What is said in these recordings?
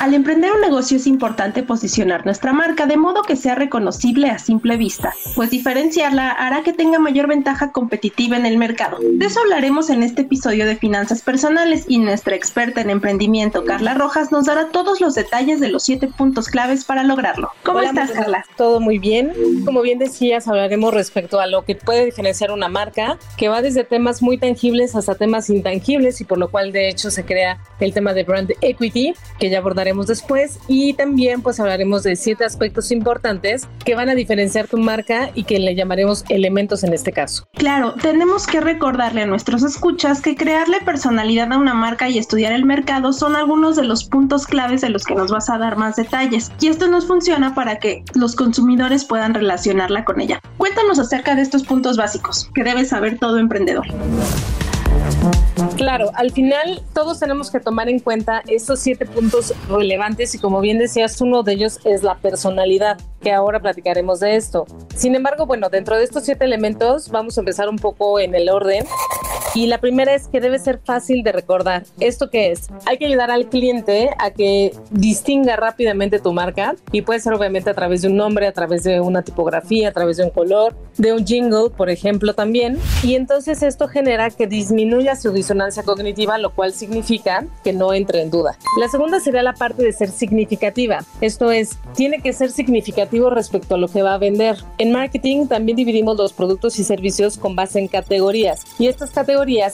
Al emprender un negocio es importante posicionar nuestra marca de modo que sea reconocible a simple vista, pues diferenciarla hará que tenga mayor ventaja competitiva en el mercado. De eso hablaremos en este episodio de Finanzas Personales y nuestra experta en emprendimiento, Carla Rojas, nos dará todos los detalles de los siete puntos claves para lograrlo. ¿Cómo Hola, estás. Carla? Todo muy bien. Como bien decías, hablaremos respecto a lo que puede diferenciar una marca, que va desde temas muy tangibles hasta temas intangibles y por lo cual de hecho se crea el tema de brand equity, que ya abordaremos después y también pues hablaremos de siete aspectos importantes que van a diferenciar tu marca y que le llamaremos elementos en este caso. Claro, tenemos que recordarle a nuestros escuchas que crearle personalidad a una marca y estudiar el mercado son algunos de los puntos claves de los que nos vas a dar más detalles. Y esto nos funciona para que los consumidores puedan relacionarla con ella. Cuéntanos acerca de estos puntos básicos que debe saber todo emprendedor. Claro, al final todos tenemos que tomar en cuenta estos siete puntos relevantes y como bien decías, uno de ellos es la personalidad, que ahora platicaremos de esto. Sin embargo, bueno, dentro de estos siete elementos vamos a empezar un poco en el orden. Y la primera es que debe ser fácil de recordar. ¿Esto qué es? Hay que ayudar al cliente a que distinga rápidamente tu marca y puede ser obviamente a través de un nombre, a través de una tipografía, a través de un color, de un jingle, por ejemplo, también. Y entonces esto genera que disminuya su disonancia cognitiva, lo cual significa que no entre en duda. La segunda sería la parte de ser significativa. Esto es, tiene que ser significativo respecto a lo que va a vender. En marketing también dividimos los productos y servicios con base en categorías. Y estas categorías,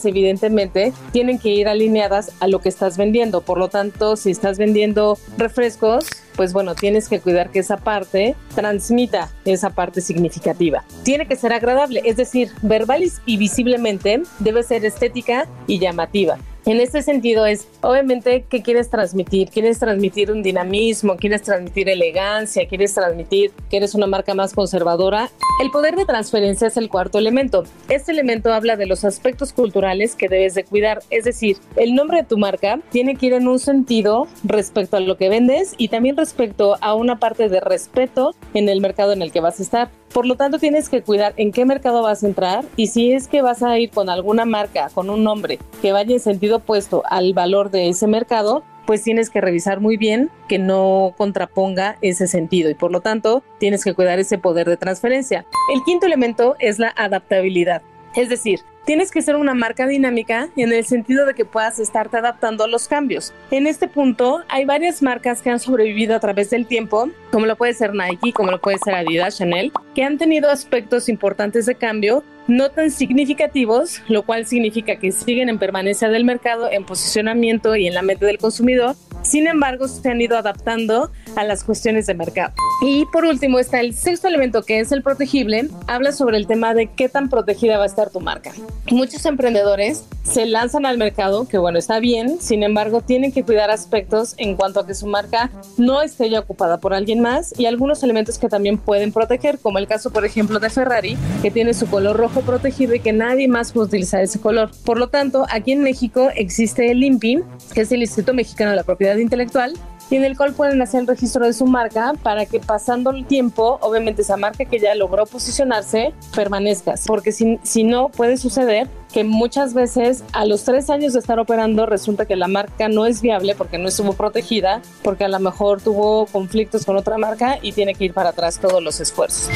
evidentemente, tienen que ir alineadas a lo que estás vendiendo. Por lo tanto, si estás vendiendo refrescos, pues bueno, tienes que cuidar que esa parte transmita esa parte significativa. Tiene que ser agradable, es decir, verbal y visiblemente debe ser estética y llamativa. En este sentido es, obviamente, ¿qué quieres transmitir? ¿Quieres transmitir un dinamismo? ¿Quieres transmitir elegancia? ¿Quieres transmitir que eres una marca más conservadora? El poder de transferencia es el cuarto elemento. Este elemento habla de los aspectos culturales que debes de cuidar, es decir, el nombre de tu marca tiene que ir en un sentido respecto a lo que vendes y también respecto a una parte de respeto en el mercado en el que vas a estar. Por lo tanto, tienes que cuidar en qué mercado vas a entrar y si es que vas a ir con alguna marca, con un nombre que vaya en sentido opuesto al valor de ese mercado, pues tienes que revisar muy bien que no contraponga ese sentido y por lo tanto tienes que cuidar ese poder de transferencia. El quinto elemento es la adaptabilidad. Es decir, tienes que ser una marca dinámica en el sentido de que puedas estarte adaptando a los cambios. En este punto hay varias marcas que han sobrevivido a través del tiempo, como lo puede ser Nike, como lo puede ser Adidas, Chanel, que han tenido aspectos importantes de cambio no tan significativos, lo cual significa que siguen en permanencia del mercado, en posicionamiento y en la mente del consumidor. Sin embargo, se han ido adaptando a las cuestiones de mercado. Y por último está el sexto elemento que es el protegible. Habla sobre el tema de qué tan protegida va a estar tu marca. Muchos emprendedores se lanzan al mercado, que bueno, está bien, sin embargo, tienen que cuidar aspectos en cuanto a que su marca no esté ya ocupada por alguien más y algunos elementos que también pueden proteger, como el caso, por ejemplo, de Ferrari, que tiene su color rojo protegido y que nadie más puede utilizar ese color. Por lo tanto, aquí en México existe el INPI, que es el Instituto Mexicano de la Propiedad Intelectual, y en el cual pueden hacer el registro de su marca para que pasando el tiempo, obviamente esa marca que ya logró posicionarse, permanezca. Porque si, si no, puede suceder que muchas veces a los tres años de estar operando resulta que la marca no es viable porque no estuvo protegida, porque a lo mejor tuvo conflictos con otra marca y tiene que ir para atrás todos los esfuerzos.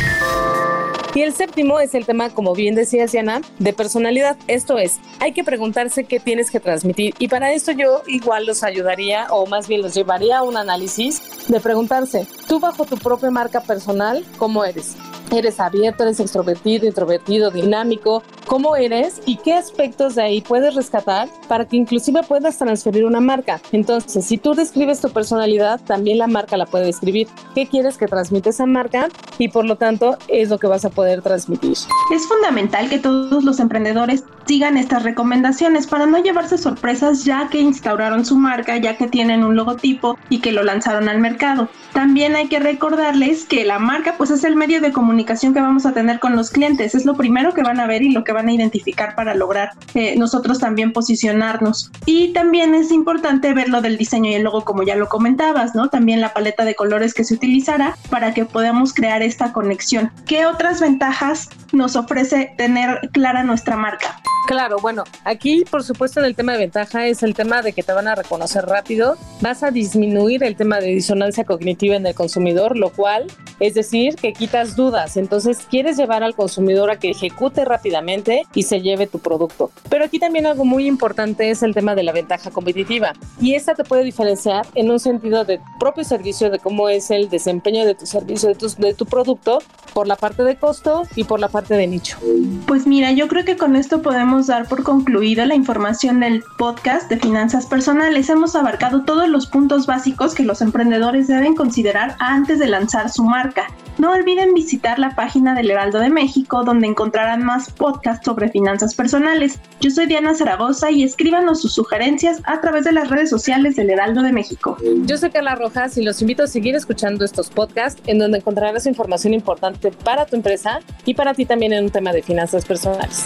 Y el séptimo es el tema, como bien decías, Diana, de personalidad. Esto es, hay que preguntarse qué tienes que transmitir. Y para esto yo igual los ayudaría, o más bien los llevaría a un análisis de preguntarse, tú bajo tu propia marca personal, ¿cómo eres? ¿Eres abierto, eres extrovertido, introvertido, dinámico? Cómo eres y qué aspectos de ahí puedes rescatar para que inclusive puedas transferir una marca. Entonces, si tú describes tu personalidad, también la marca la puede describir. ¿Qué quieres que transmite esa marca? Y por lo tanto, es lo que vas a poder transmitir. Es fundamental que todos los emprendedores sigan estas recomendaciones para no llevarse sorpresas ya que instauraron su marca, ya que tienen un logotipo y que lo lanzaron al mercado. También hay que recordarles que la marca pues es el medio de comunicación que vamos a tener con los clientes, es lo primero que van a ver y lo que van a identificar para lograr eh, nosotros también posicionarnos. Y también es importante ver lo del diseño y el logo como ya lo comentabas, ¿no? También la paleta de colores que se utilizará para que podamos crear esta conexión. ¿Qué otras ventajas nos ofrece tener clara nuestra marca? Claro, bueno, aquí por supuesto en el tema de ventaja es el tema de que te van a reconocer rápido, vas a disminuir el tema de disonancia cognitiva en el consumidor, lo cual es decir, que quitas dudas, entonces quieres llevar al consumidor a que ejecute rápidamente y se lleve tu producto. Pero aquí también algo muy importante es el tema de la ventaja competitiva y esta te puede diferenciar en un sentido de propio servicio, de cómo es el desempeño de tu servicio, de tu, de tu producto, por la parte de costo y por la parte de nicho. Pues mira, yo creo que con esto podemos dar por concluida la información del podcast de finanzas personales. Hemos abarcado todos los puntos básicos que los emprendedores deben considerar antes de lanzar su marca. No olviden visitar la página del Heraldo de México donde encontrarán más podcasts sobre finanzas personales. Yo soy Diana Zaragoza y escríbanos sus sugerencias a través de las redes sociales del Heraldo de México. Yo soy Carla Rojas y los invito a seguir escuchando estos podcasts en donde encontrarás información importante para tu empresa y para ti también en un tema de finanzas personales.